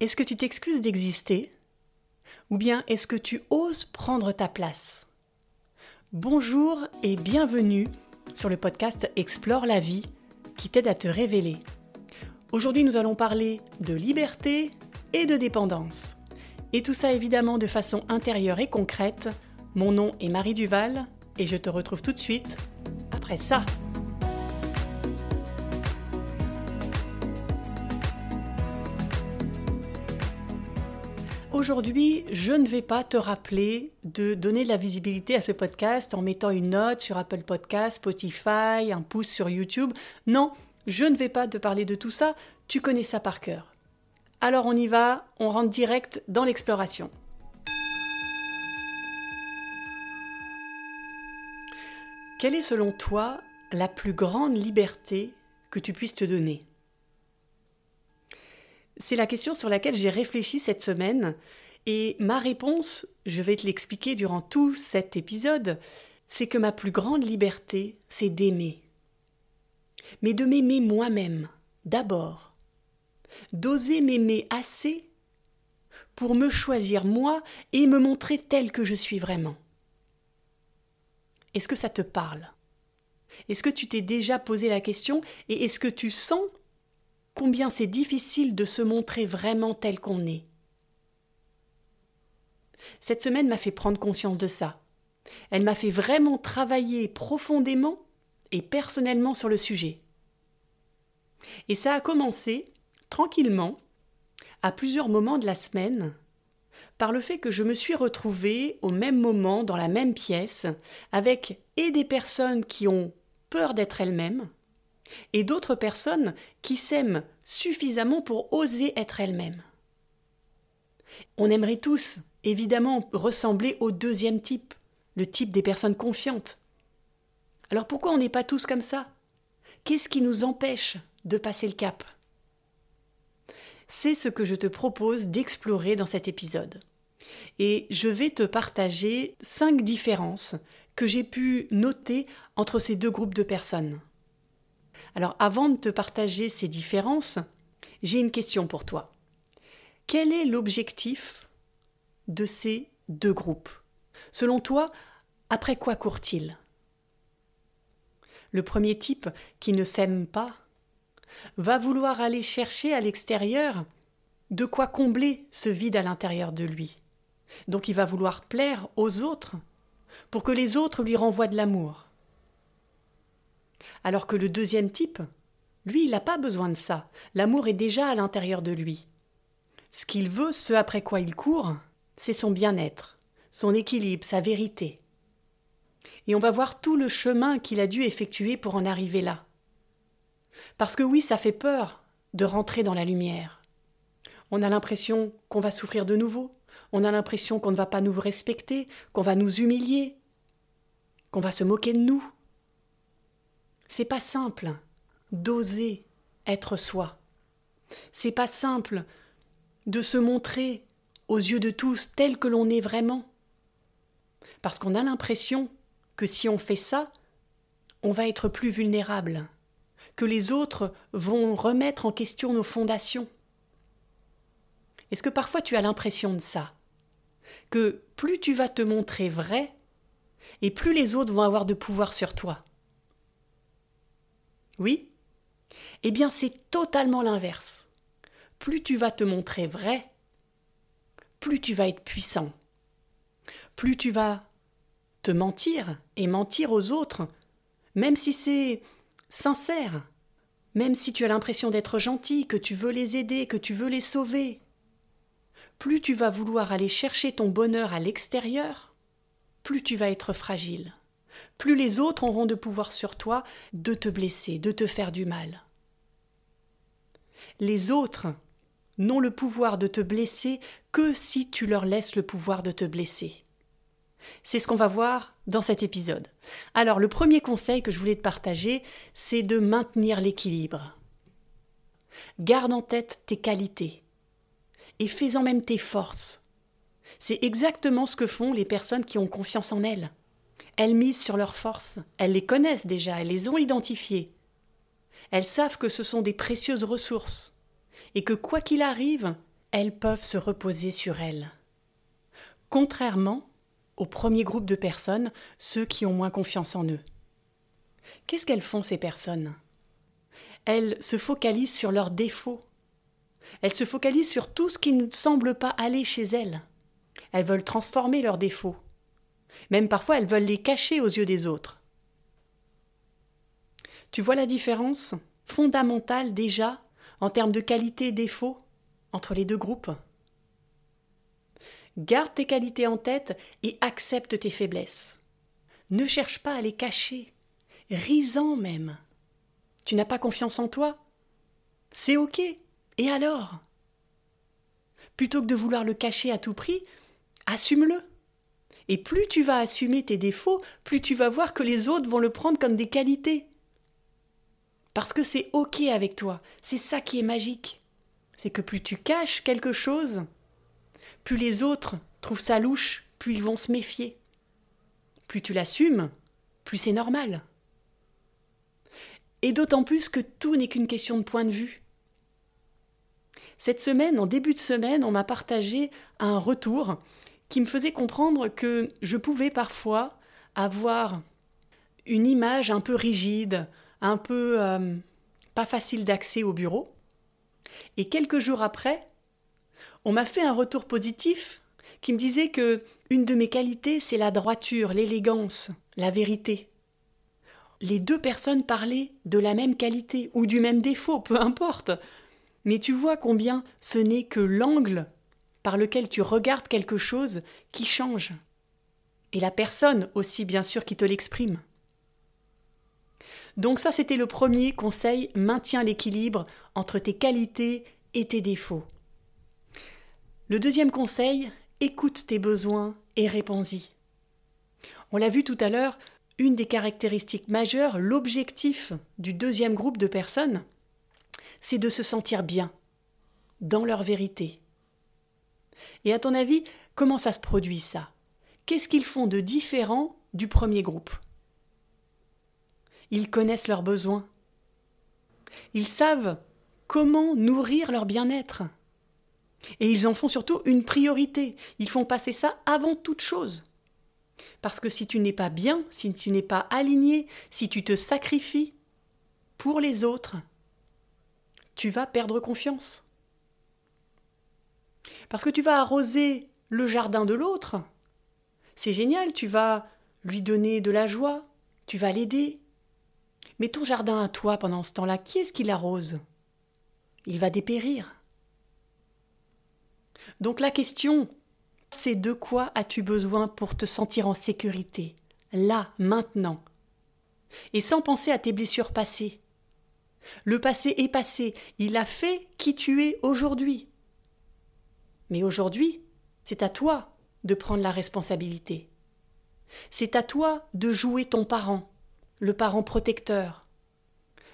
Est-ce que tu t'excuses d'exister? Ou bien est-ce que tu oses prendre ta place? Bonjour et bienvenue sur le podcast Explore la vie qui t'aide à te révéler. Aujourd'hui nous allons parler de liberté et de dépendance. Et tout ça évidemment de façon intérieure et concrète. Mon nom est Marie Duval et je te retrouve tout de suite après ça. Aujourd'hui, je ne vais pas te rappeler de donner de la visibilité à ce podcast en mettant une note sur Apple Podcast, Spotify, un pouce sur YouTube. Non, je ne vais pas te parler de tout ça, tu connais ça par cœur. Alors on y va, on rentre direct dans l'exploration. Quelle est selon toi la plus grande liberté que tu puisses te donner? C'est la question sur laquelle j'ai réfléchi cette semaine et ma réponse, je vais te l'expliquer durant tout cet épisode, c'est que ma plus grande liberté, c'est d'aimer. Mais de m'aimer moi-même, d'abord. D'oser m'aimer assez pour me choisir moi et me montrer tel que je suis vraiment. Est-ce que ça te parle? Est-ce que tu t'es déjà posé la question et est-ce que tu sens combien c'est difficile de se montrer vraiment tel qu'on est. Cette semaine m'a fait prendre conscience de ça. Elle m'a fait vraiment travailler profondément et personnellement sur le sujet. Et ça a commencé, tranquillement, à plusieurs moments de la semaine, par le fait que je me suis retrouvée au même moment dans la même pièce avec et des personnes qui ont peur d'être elles-mêmes, et d'autres personnes qui s'aiment suffisamment pour oser être elles-mêmes. On aimerait tous, évidemment, ressembler au deuxième type, le type des personnes confiantes. Alors pourquoi on n'est pas tous comme ça? Qu'est-ce qui nous empêche de passer le cap? C'est ce que je te propose d'explorer dans cet épisode. Et je vais te partager cinq différences que j'ai pu noter entre ces deux groupes de personnes. Alors avant de te partager ces différences, j'ai une question pour toi. Quel est l'objectif de ces deux groupes? Selon toi, après quoi court-il? Le premier type, qui ne s'aime pas, va vouloir aller chercher à l'extérieur de quoi combler ce vide à l'intérieur de lui. Donc il va vouloir plaire aux autres pour que les autres lui renvoient de l'amour. Alors que le deuxième type, lui, il n'a pas besoin de ça. L'amour est déjà à l'intérieur de lui. Ce qu'il veut, ce après quoi il court, c'est son bien-être, son équilibre, sa vérité. Et on va voir tout le chemin qu'il a dû effectuer pour en arriver là. Parce que oui, ça fait peur de rentrer dans la lumière. On a l'impression qu'on va souffrir de nouveau, on a l'impression qu'on ne va pas nous respecter, qu'on va nous humilier, qu'on va se moquer de nous, c'est pas simple d'oser être soi. C'est pas simple de se montrer aux yeux de tous tel que l'on est vraiment. Parce qu'on a l'impression que si on fait ça, on va être plus vulnérable, que les autres vont remettre en question nos fondations. Est-ce que parfois tu as l'impression de ça? Que plus tu vas te montrer vrai, et plus les autres vont avoir de pouvoir sur toi oui Eh bien, c'est totalement l'inverse. Plus tu vas te montrer vrai, plus tu vas être puissant. Plus tu vas te mentir et mentir aux autres, même si c'est sincère, même si tu as l'impression d'être gentil, que tu veux les aider, que tu veux les sauver. Plus tu vas vouloir aller chercher ton bonheur à l'extérieur, plus tu vas être fragile plus les autres auront de pouvoir sur toi de te blesser, de te faire du mal. Les autres n'ont le pouvoir de te blesser que si tu leur laisses le pouvoir de te blesser. C'est ce qu'on va voir dans cet épisode. Alors le premier conseil que je voulais te partager, c'est de maintenir l'équilibre. Garde en tête tes qualités et fais en même tes forces. C'est exactement ce que font les personnes qui ont confiance en elles. Elles misent sur leurs forces, elles les connaissent déjà, elles les ont identifiées. Elles savent que ce sont des précieuses ressources, et que quoi qu'il arrive, elles peuvent se reposer sur elles. Contrairement au premier groupe de personnes, ceux qui ont moins confiance en eux. Qu'est-ce qu'elles font ces personnes? Elles se focalisent sur leurs défauts. Elles se focalisent sur tout ce qui ne semble pas aller chez elles. Elles veulent transformer leurs défauts. Même parfois elles veulent les cacher aux yeux des autres. Tu vois la différence fondamentale déjà en termes de qualité et défaut entre les deux groupes? Garde tes qualités en tête et accepte tes faiblesses. Ne cherche pas à les cacher, risant même. Tu n'as pas confiance en toi? C'est ok. Et alors? Plutôt que de vouloir le cacher à tout prix, assume-le. Et plus tu vas assumer tes défauts, plus tu vas voir que les autres vont le prendre comme des qualités. Parce que c'est ok avec toi. C'est ça qui est magique. C'est que plus tu caches quelque chose, plus les autres trouvent ça louche, plus ils vont se méfier. Plus tu l'assumes, plus c'est normal. Et d'autant plus que tout n'est qu'une question de point de vue. Cette semaine, en début de semaine, on m'a partagé un retour qui me faisait comprendre que je pouvais parfois avoir une image un peu rigide, un peu euh, pas facile d'accès au bureau. Et quelques jours après, on m'a fait un retour positif qui me disait que une de mes qualités, c'est la droiture, l'élégance, la vérité. Les deux personnes parlaient de la même qualité ou du même défaut, peu importe. Mais tu vois combien ce n'est que l'angle par lequel tu regardes quelque chose qui change. Et la personne aussi, bien sûr, qui te l'exprime. Donc ça, c'était le premier conseil, maintiens l'équilibre entre tes qualités et tes défauts. Le deuxième conseil, écoute tes besoins et réponds-y. On l'a vu tout à l'heure, une des caractéristiques majeures, l'objectif du deuxième groupe de personnes, c'est de se sentir bien, dans leur vérité, et à ton avis, comment ça se produit ça? Qu'est-ce qu'ils font de différent du premier groupe? Ils connaissent leurs besoins. Ils savent comment nourrir leur bien-être. Et ils en font surtout une priorité. Ils font passer ça avant toute chose. Parce que si tu n'es pas bien, si tu n'es pas aligné, si tu te sacrifies pour les autres, tu vas perdre confiance. Parce que tu vas arroser le jardin de l'autre. C'est génial, tu vas lui donner de la joie, tu vas l'aider. Mais ton jardin à toi pendant ce temps-là, qui est-ce qui l'arrose? Il va dépérir. Donc la question, c'est de quoi as-tu besoin pour te sentir en sécurité, là, maintenant? Et sans penser à tes blessures passées. Le passé est passé, il a fait qui tu es aujourd'hui. Mais aujourd'hui, c'est à toi de prendre la responsabilité. C'est à toi de jouer ton parent, le parent protecteur,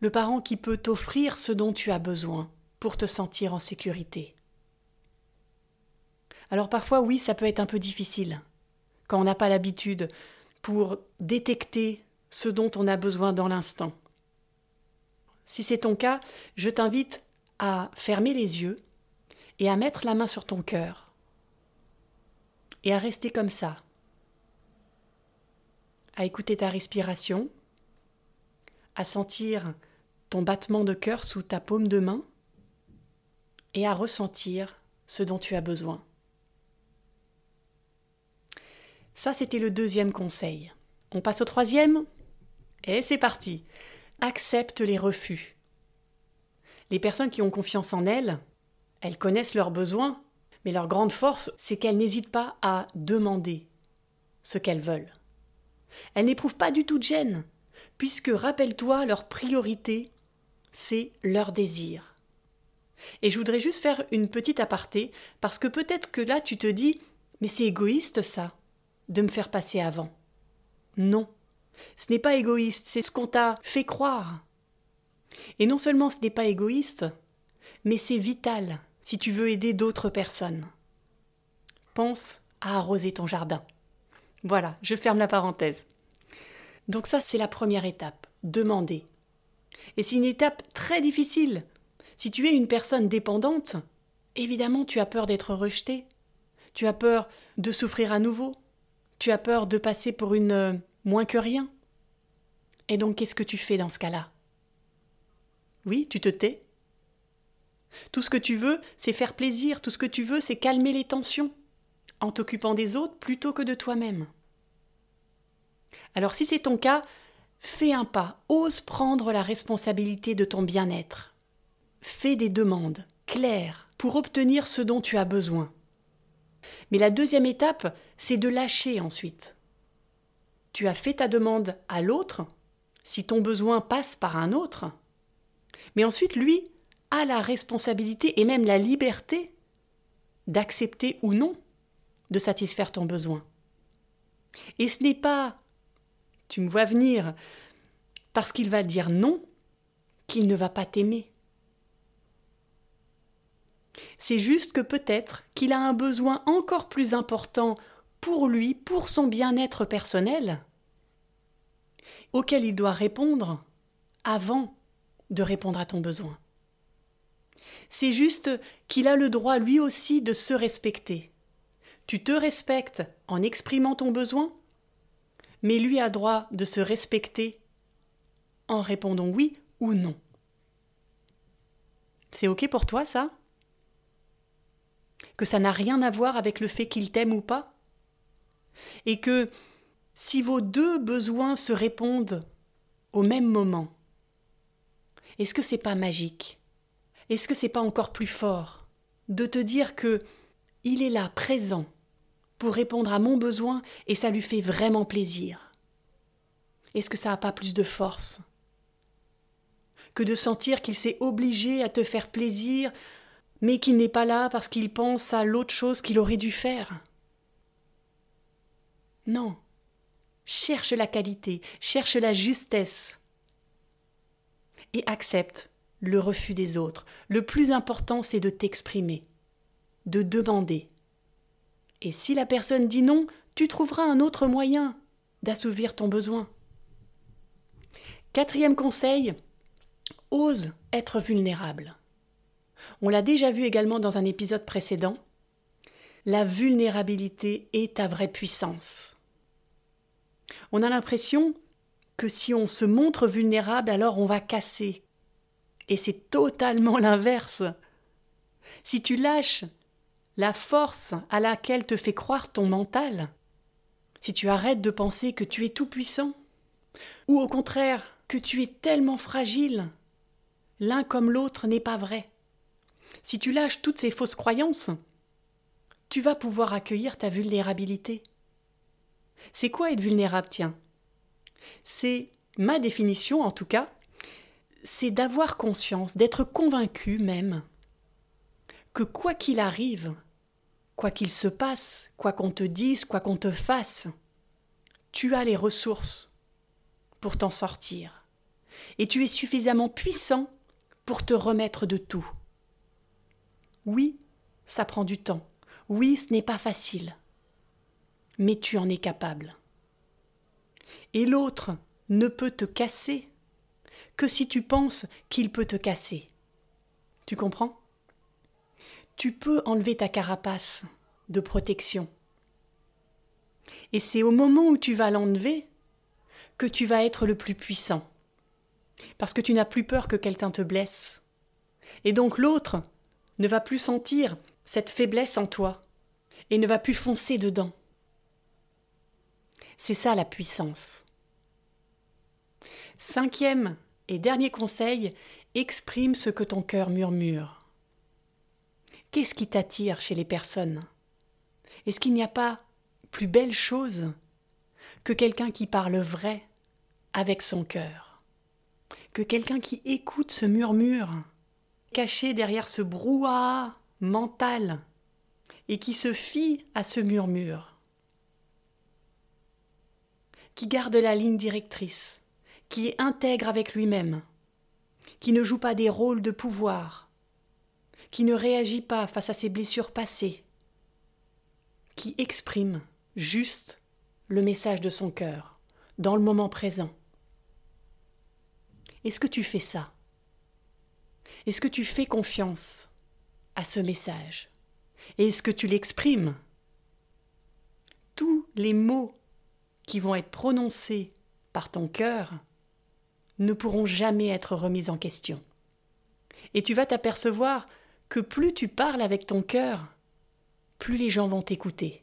le parent qui peut t'offrir ce dont tu as besoin pour te sentir en sécurité. Alors parfois oui, ça peut être un peu difficile, quand on n'a pas l'habitude, pour détecter ce dont on a besoin dans l'instant. Si c'est ton cas, je t'invite à fermer les yeux et à mettre la main sur ton cœur et à rester comme ça, à écouter ta respiration, à sentir ton battement de cœur sous ta paume de main et à ressentir ce dont tu as besoin. Ça, c'était le deuxième conseil. On passe au troisième Et c'est parti. Accepte les refus. Les personnes qui ont confiance en elles, elles connaissent leurs besoins, mais leur grande force, c'est qu'elles n'hésitent pas à demander ce qu'elles veulent. Elles n'éprouvent pas du tout de gêne, puisque, rappelle-toi, leur priorité, c'est leur désir. Et je voudrais juste faire une petite aparté, parce que peut-être que là tu te dis, mais c'est égoïste ça, de me faire passer avant. Non, ce n'est pas égoïste, c'est ce qu'on t'a fait croire. Et non seulement ce n'est pas égoïste, mais c'est vital si tu veux aider d'autres personnes. Pense à arroser ton jardin. Voilà, je ferme la parenthèse. Donc ça, c'est la première étape, demander. Et c'est une étape très difficile. Si tu es une personne dépendante, évidemment tu as peur d'être rejeté, tu as peur de souffrir à nouveau, tu as peur de passer pour une euh, moins que rien. Et donc qu'est-ce que tu fais dans ce cas-là? Oui, tu te tais. Tout ce que tu veux, c'est faire plaisir, tout ce que tu veux, c'est calmer les tensions, en t'occupant des autres plutôt que de toi-même. Alors si c'est ton cas, fais un pas, ose prendre la responsabilité de ton bien-être. Fais des demandes claires pour obtenir ce dont tu as besoin. Mais la deuxième étape, c'est de lâcher ensuite. Tu as fait ta demande à l'autre, si ton besoin passe par un autre, mais ensuite lui a la responsabilité et même la liberté d'accepter ou non de satisfaire ton besoin. Et ce n'est pas, tu me vois venir, parce qu'il va dire non, qu'il ne va pas t'aimer. C'est juste que peut-être qu'il a un besoin encore plus important pour lui, pour son bien-être personnel, auquel il doit répondre avant de répondre à ton besoin. C'est juste qu'il a le droit lui aussi de se respecter. Tu te respectes en exprimant ton besoin, mais lui a droit de se respecter en répondant oui ou non. C'est OK pour toi ça? Que ça n'a rien à voir avec le fait qu'il t'aime ou pas? Et que si vos deux besoins se répondent au même moment, est-ce que c'est pas magique? Est-ce que c'est pas encore plus fort de te dire que il est là, présent, pour répondre à mon besoin et ça lui fait vraiment plaisir? Est-ce que ça n'a pas plus de force que de sentir qu'il s'est obligé à te faire plaisir, mais qu'il n'est pas là parce qu'il pense à l'autre chose qu'il aurait dû faire? Non. Cherche la qualité, cherche la justesse et accepte le refus des autres. Le plus important, c'est de t'exprimer, de demander. Et si la personne dit non, tu trouveras un autre moyen d'assouvir ton besoin. Quatrième conseil, ose être vulnérable. On l'a déjà vu également dans un épisode précédent. La vulnérabilité est ta vraie puissance. On a l'impression que si on se montre vulnérable, alors on va casser. Et c'est totalement l'inverse. Si tu lâches la force à laquelle te fait croire ton mental, si tu arrêtes de penser que tu es tout puissant, ou au contraire que tu es tellement fragile, l'un comme l'autre n'est pas vrai. Si tu lâches toutes ces fausses croyances, tu vas pouvoir accueillir ta vulnérabilité. C'est quoi être vulnérable, tiens? C'est ma définition en tout cas, c'est d'avoir conscience, d'être convaincu même que quoi qu'il arrive, quoi qu'il se passe, quoi qu'on te dise, quoi qu'on te fasse, tu as les ressources pour t'en sortir. Et tu es suffisamment puissant pour te remettre de tout. Oui, ça prend du temps. Oui, ce n'est pas facile. Mais tu en es capable et l'autre ne peut te casser que si tu penses qu'il peut te casser. Tu comprends? Tu peux enlever ta carapace de protection. Et c'est au moment où tu vas l'enlever que tu vas être le plus puissant. Parce que tu n'as plus peur que quelqu'un te blesse. Et donc l'autre ne va plus sentir cette faiblesse en toi et ne va plus foncer dedans. C'est ça la puissance. Cinquième et dernier conseil, exprime ce que ton cœur murmure. Qu'est-ce qui t'attire chez les personnes? Est-ce qu'il n'y a pas plus belle chose que quelqu'un qui parle vrai avec son cœur? Que quelqu'un qui écoute ce murmure caché derrière ce brouhaha mental et qui se fie à ce murmure? Qui garde la ligne directrice qui est intègre avec lui-même, qui ne joue pas des rôles de pouvoir, qui ne réagit pas face à ses blessures passées, qui exprime juste le message de son cœur, dans le moment présent. Est-ce que tu fais ça? Est-ce que tu fais confiance à ce message? Et est-ce que tu l'exprimes? Tous les mots qui vont être prononcés par ton cœur ne pourront jamais être remis en question. Et tu vas t'apercevoir que plus tu parles avec ton cœur, plus les gens vont t'écouter.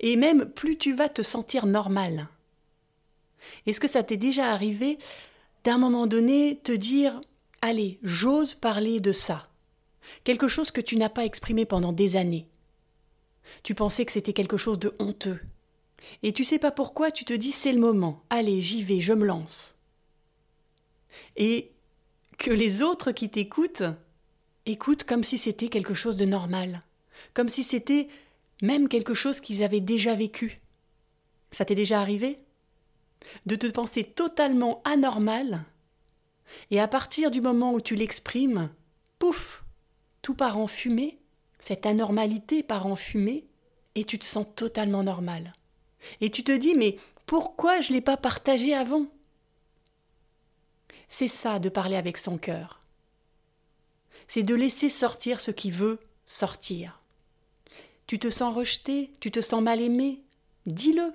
Et même plus tu vas te sentir normal. Est-ce que ça t'est déjà arrivé d'un moment donné te dire Allez, j'ose parler de ça Quelque chose que tu n'as pas exprimé pendant des années. Tu pensais que c'était quelque chose de honteux. Et tu sais pas pourquoi, tu te dis c'est le moment. Allez, j'y vais, je me lance. Et que les autres qui t'écoutent écoutent comme si c'était quelque chose de normal, comme si c'était même quelque chose qu'ils avaient déjà vécu. Ça t'est déjà arrivé? De te penser totalement anormal, et à partir du moment où tu l'exprimes, pouf, tout part en fumée, cette anormalité part en fumée, et tu te sens totalement normal. Et tu te dis, mais pourquoi je ne l'ai pas partagé avant? C'est ça de parler avec son cœur. C'est de laisser sortir ce qui veut sortir. Tu te sens rejeté, tu te sens mal aimé, dis-le.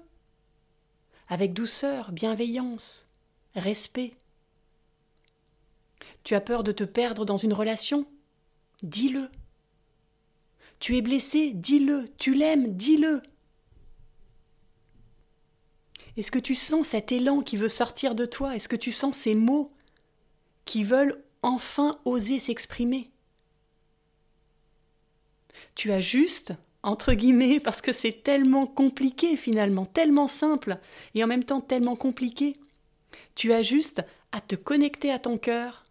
Avec douceur, bienveillance, respect. Tu as peur de te perdre dans une relation? Dis-le. Tu es blessé? Dis-le. Tu l'aimes? Dis-le. Est-ce que tu sens cet élan qui veut sortir de toi? Est-ce que tu sens ces mots qui veulent enfin oser s'exprimer? Tu as juste, entre guillemets, parce que c'est tellement compliqué finalement, tellement simple et en même temps tellement compliqué, tu as juste à te connecter à ton cœur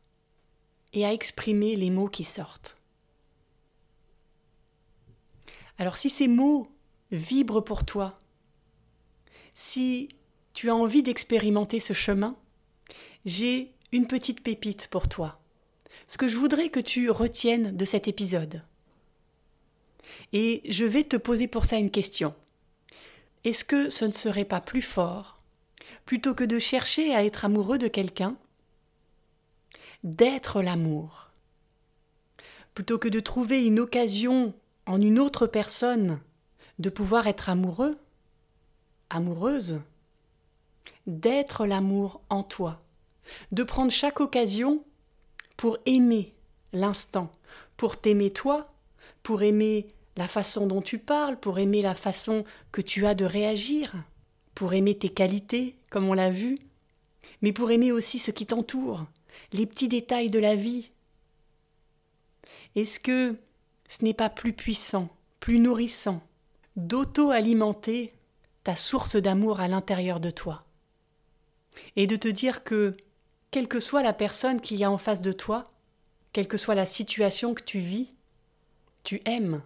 et à exprimer les mots qui sortent. Alors si ces mots vibrent pour toi, si tu as envie d'expérimenter ce chemin, j'ai une petite pépite pour toi. Ce que je voudrais que tu retiennes de cet épisode. Et je vais te poser pour ça une question. Est-ce que ce ne serait pas plus fort, plutôt que de chercher à être amoureux de quelqu'un, d'être l'amour? Plutôt que de trouver une occasion en une autre personne de pouvoir être amoureux, amoureuse, d'être l'amour en toi, de prendre chaque occasion pour aimer l'instant, pour t'aimer toi, pour aimer la façon dont tu parles, pour aimer la façon que tu as de réagir, pour aimer tes qualités, comme on l'a vu, mais pour aimer aussi ce qui t'entoure, les petits détails de la vie. Est-ce que ce n'est pas plus puissant, plus nourrissant, d'auto-alimenter ta source d'amour à l'intérieur de toi. Et de te dire que, quelle que soit la personne qu'il y a en face de toi, quelle que soit la situation que tu vis, tu aimes.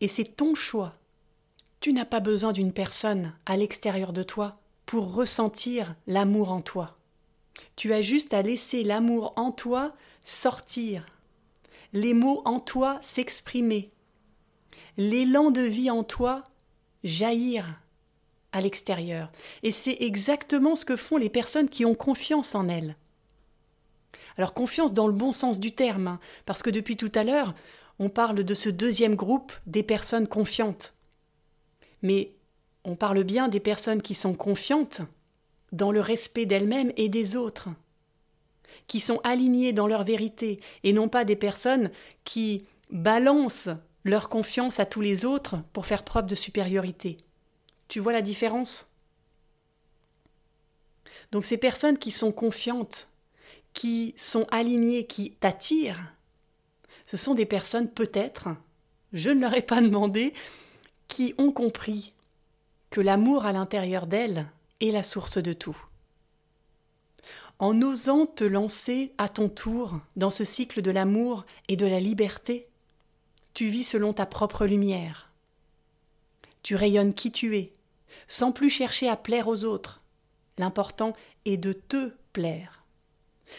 Et c'est ton choix. Tu n'as pas besoin d'une personne à l'extérieur de toi pour ressentir l'amour en toi. Tu as juste à laisser l'amour en toi sortir, les mots en toi s'exprimer, l'élan de vie en toi jaillir à l'extérieur. Et c'est exactement ce que font les personnes qui ont confiance en elles. Alors confiance dans le bon sens du terme, hein, parce que depuis tout à l'heure, on parle de ce deuxième groupe des personnes confiantes. Mais on parle bien des personnes qui sont confiantes dans le respect d'elles-mêmes et des autres, qui sont alignées dans leur vérité, et non pas des personnes qui balancent leur confiance à tous les autres pour faire preuve de supériorité. Tu vois la différence? Donc ces personnes qui sont confiantes, qui sont alignées, qui t'attirent, ce sont des personnes peut-être, je ne leur ai pas demandé, qui ont compris que l'amour à l'intérieur d'elles est la source de tout. En osant te lancer à ton tour dans ce cycle de l'amour et de la liberté, tu vis selon ta propre lumière. Tu rayonnes qui tu es, sans plus chercher à plaire aux autres. L'important est de te plaire.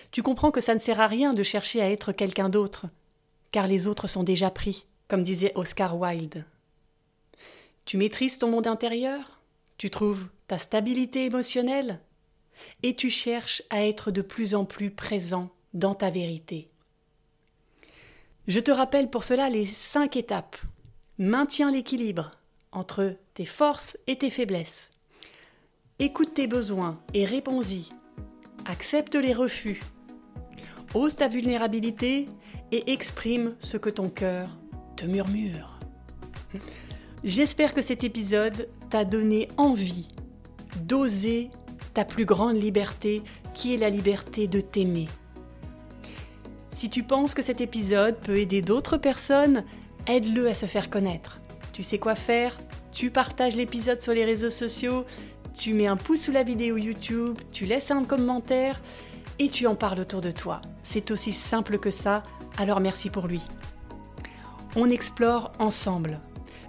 Tu comprends que ça ne sert à rien de chercher à être quelqu'un d'autre, car les autres sont déjà pris, comme disait Oscar Wilde. Tu maîtrises ton monde intérieur, tu trouves ta stabilité émotionnelle, et tu cherches à être de plus en plus présent dans ta vérité, Je te rappelle pour cela les cinq étapes. Maintiens l'équilibre entre tes forces et tes faiblesses. Écoute tes besoins et réponds-y. Accepte les refus. Ose ta vulnérabilité et exprime ce que ton cœur te murmure. J'espère que cet épisode t'a donné envie d'oser ta plus grande liberté qui est la liberté de t'aimer. Si tu penses que cet épisode peut aider d'autres personnes, aide-le à se faire connaître. Tu sais quoi faire? Tu partages l'épisode sur les réseaux sociaux, tu mets un pouce sous la vidéo YouTube, tu laisses un commentaire et tu en parles autour de toi. C'est aussi simple que ça, alors merci pour lui. On explore ensemble.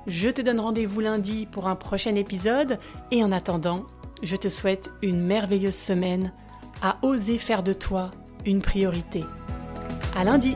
Je te donne rendez-vous lundi pour un prochain épisode et en attendant, je te souhaite une merveilleuse semaine à oser faire de toi une priorité. À lundi!